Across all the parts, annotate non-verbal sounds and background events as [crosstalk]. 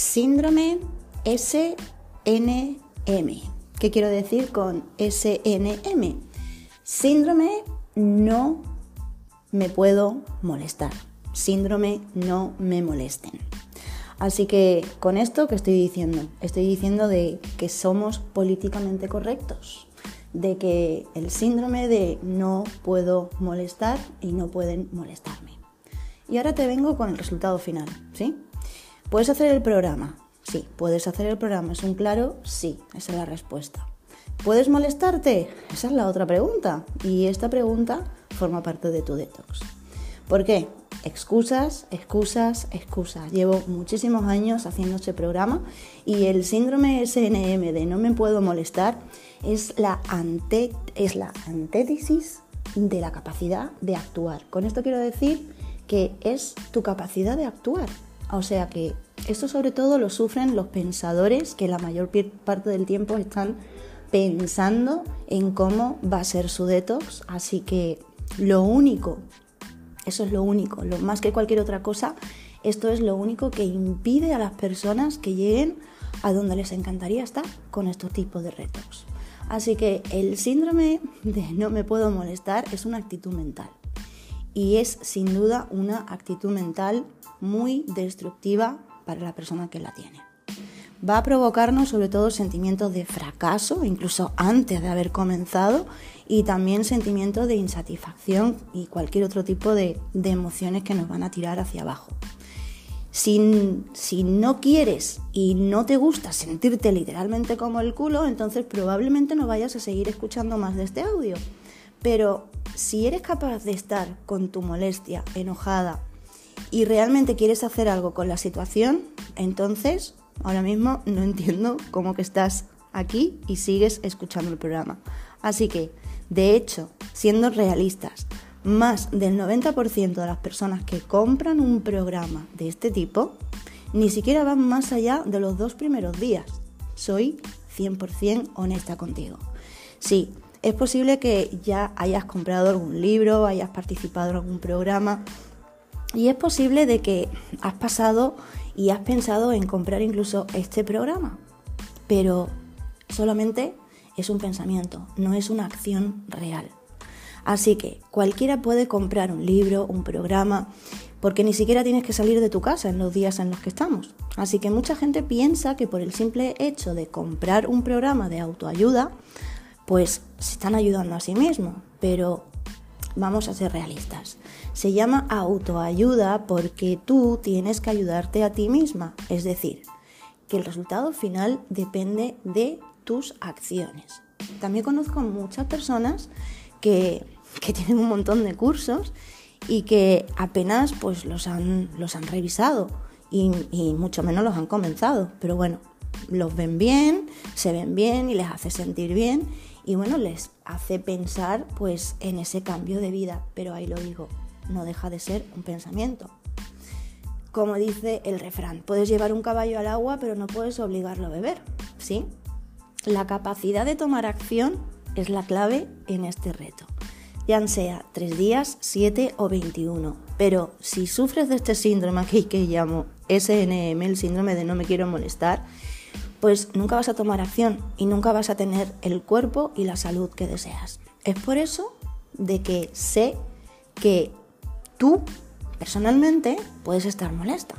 síndrome SNM. ¿Qué quiero decir con SNM? Síndrome no me puedo molestar. Síndrome no me molesten. Así que con esto que estoy diciendo, estoy diciendo de que somos políticamente correctos, de que el síndrome de no puedo molestar y no pueden molestarme. Y ahora te vengo con el resultado final, ¿sí? ¿Puedes hacer el programa? Sí, puedes hacer el programa. ¿Es un claro? Sí, esa es la respuesta. ¿Puedes molestarte? Esa es la otra pregunta. Y esta pregunta forma parte de tu detox. ¿Por qué? Excusas, excusas, excusas. Llevo muchísimos años haciendo este programa y el síndrome SNM de no me puedo molestar es la, ante, es la de la capacidad de actuar. Con esto quiero decir que es tu capacidad de actuar. O sea que esto sobre todo lo sufren los pensadores que la mayor parte del tiempo están pensando en cómo va a ser su detox. Así que lo único, eso es lo único, lo más que cualquier otra cosa, esto es lo único que impide a las personas que lleguen a donde les encantaría estar con estos tipos de retos. Así que el síndrome de no me puedo molestar es una actitud mental y es sin duda una actitud mental muy destructiva para la persona que la tiene. Va a provocarnos sobre todo sentimientos de fracaso, incluso antes de haber comenzado, y también sentimientos de insatisfacción y cualquier otro tipo de, emociones que nos van a tirar hacia abajo. Si, si, no quieres y no te gusta sentirte literalmente como el culo, entonces probablemente no vayas a seguir escuchando más de este audio. Pero si eres capaz de estar con tu molestia, enojada, y realmente quieres hacer algo con la situación, entonces ahora mismo no entiendo cómo que estás aquí y sigues escuchando el programa. Así que, de hecho, siendo realistas, más del 90% de las personas que compran un programa de este tipo ni siquiera van más allá de los dos primeros días. Soy 100% honesta contigo. Sí, es posible que ya hayas comprado algún libro, hayas participado en algún programa y es posible de que has pasado y has pensado en comprar incluso este programa, pero solamente es un pensamiento, no es una acción real. Así que cualquiera puede comprar un libro, un programa, porque ni siquiera tienes que salir de tu casa en los días en los que estamos. Así que mucha gente piensa que por el simple hecho de comprar un programa de autoayuda, pues se están ayudando a sí mismos, pero vamos a ser realistas. Se llama autoayuda porque tú tienes que ayudarte a ti misma, es decir, que el resultado final depende de tus acciones. También conozco muchas personas que, tienen un montón de cursos y que apenas pues los han, los han revisado y, y mucho menos los han comenzado, pero bueno, los ven bien, se ven bien y les hace sentir bien y bueno, les hace pensar pues en ese cambio de vida, pero ahí lo digo, no deja de ser un pensamiento. Como dice el refrán, puedes llevar un caballo al agua, pero no puedes obligarlo a beber, ¿sí? La capacidad de tomar acción es la clave en este reto, ya sea tres días, siete o 21. Pero si sufres de este síndrome aquí que llamo SNM, el síndrome de no me quiero molestar, pues nunca vas a tomar acción y nunca vas a tener el cuerpo y la salud que deseas. Es por eso de que sé que tú personalmente puedes estar molesta,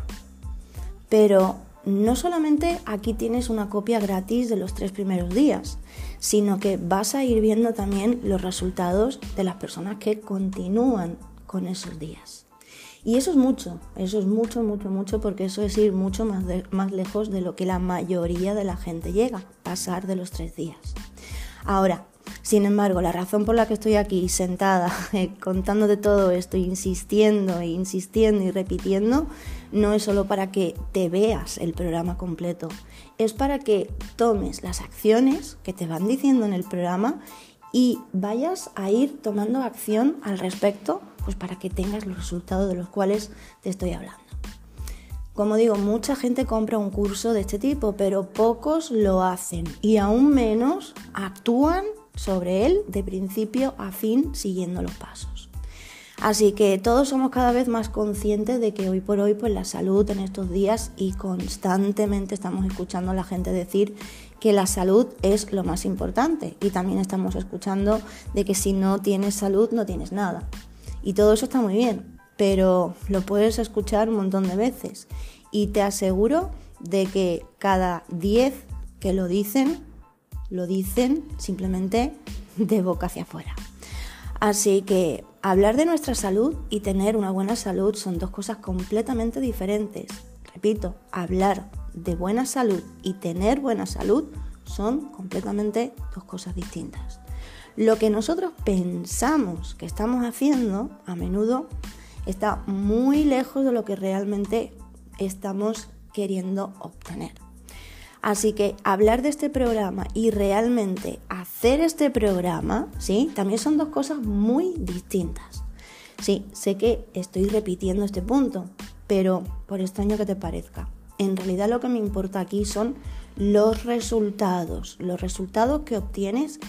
pero no solamente aquí tienes una copia gratis de los tres primeros días, sino que vas a ir viendo también los resultados de las personas que continúan con esos días. Y eso es mucho, eso es mucho, mucho, mucho, porque eso es ir mucho más, más lejos de lo que la mayoría de la gente llega, pasar de los tres días. Ahora, sin embargo, la razón por la que estoy aquí sentada [laughs] eh, contándote todo esto, insistiendo insistiendo y repitiendo, no es solo para que te veas el programa completo, es para que tomes las acciones que te van diciendo en el programa y vayas a ir tomando acción al respecto pues para que tengas los resultados de los cuales te estoy hablando. Como digo, mucha gente compra un curso de este tipo, pero pocos lo hacen y aún menos actúan sobre él de principio a fin siguiendo los pasos. Así que todos somos cada vez más conscientes de que hoy por hoy pues la salud en estos días y constantemente estamos escuchando a la gente decir que la salud es lo más importante y también estamos escuchando de que si no tienes salud no tienes nada. Y todo eso está muy bien, pero lo puedes escuchar un montón de veces y te aseguro de que cada 10 que lo dicen, lo dicen simplemente de boca hacia afuera. Así que hablar de nuestra salud y tener una buena salud son dos cosas completamente diferentes. Repito, hablar de buena salud y tener buena salud son completamente dos cosas distintas. Lo que nosotros pensamos que estamos haciendo a menudo está muy lejos de lo que realmente estamos queriendo obtener. Así que hablar de este programa y realmente hacer este programa, ¿sí? También son dos cosas muy distintas. Sí, sé que estoy repitiendo este punto, pero por extraño que te parezca, en realidad lo que me importa aquí son los resultados, los resultados que obtienes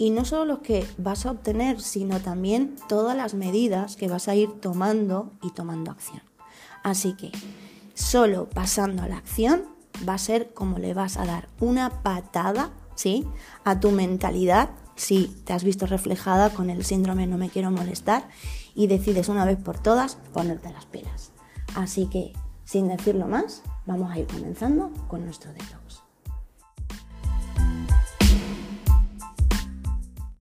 y no solo los que vas a obtener, sino también todas las medidas que vas a ir tomando y tomando acción. Así que solo pasando a la acción va a ser como le vas a dar una patada, ¿sí? A tu mentalidad, si te has visto reflejada con el síndrome no me quiero molestar y decides una vez por todas ponerte las pilas. Así que, sin decirlo más, vamos a ir comenzando con nuestro detox.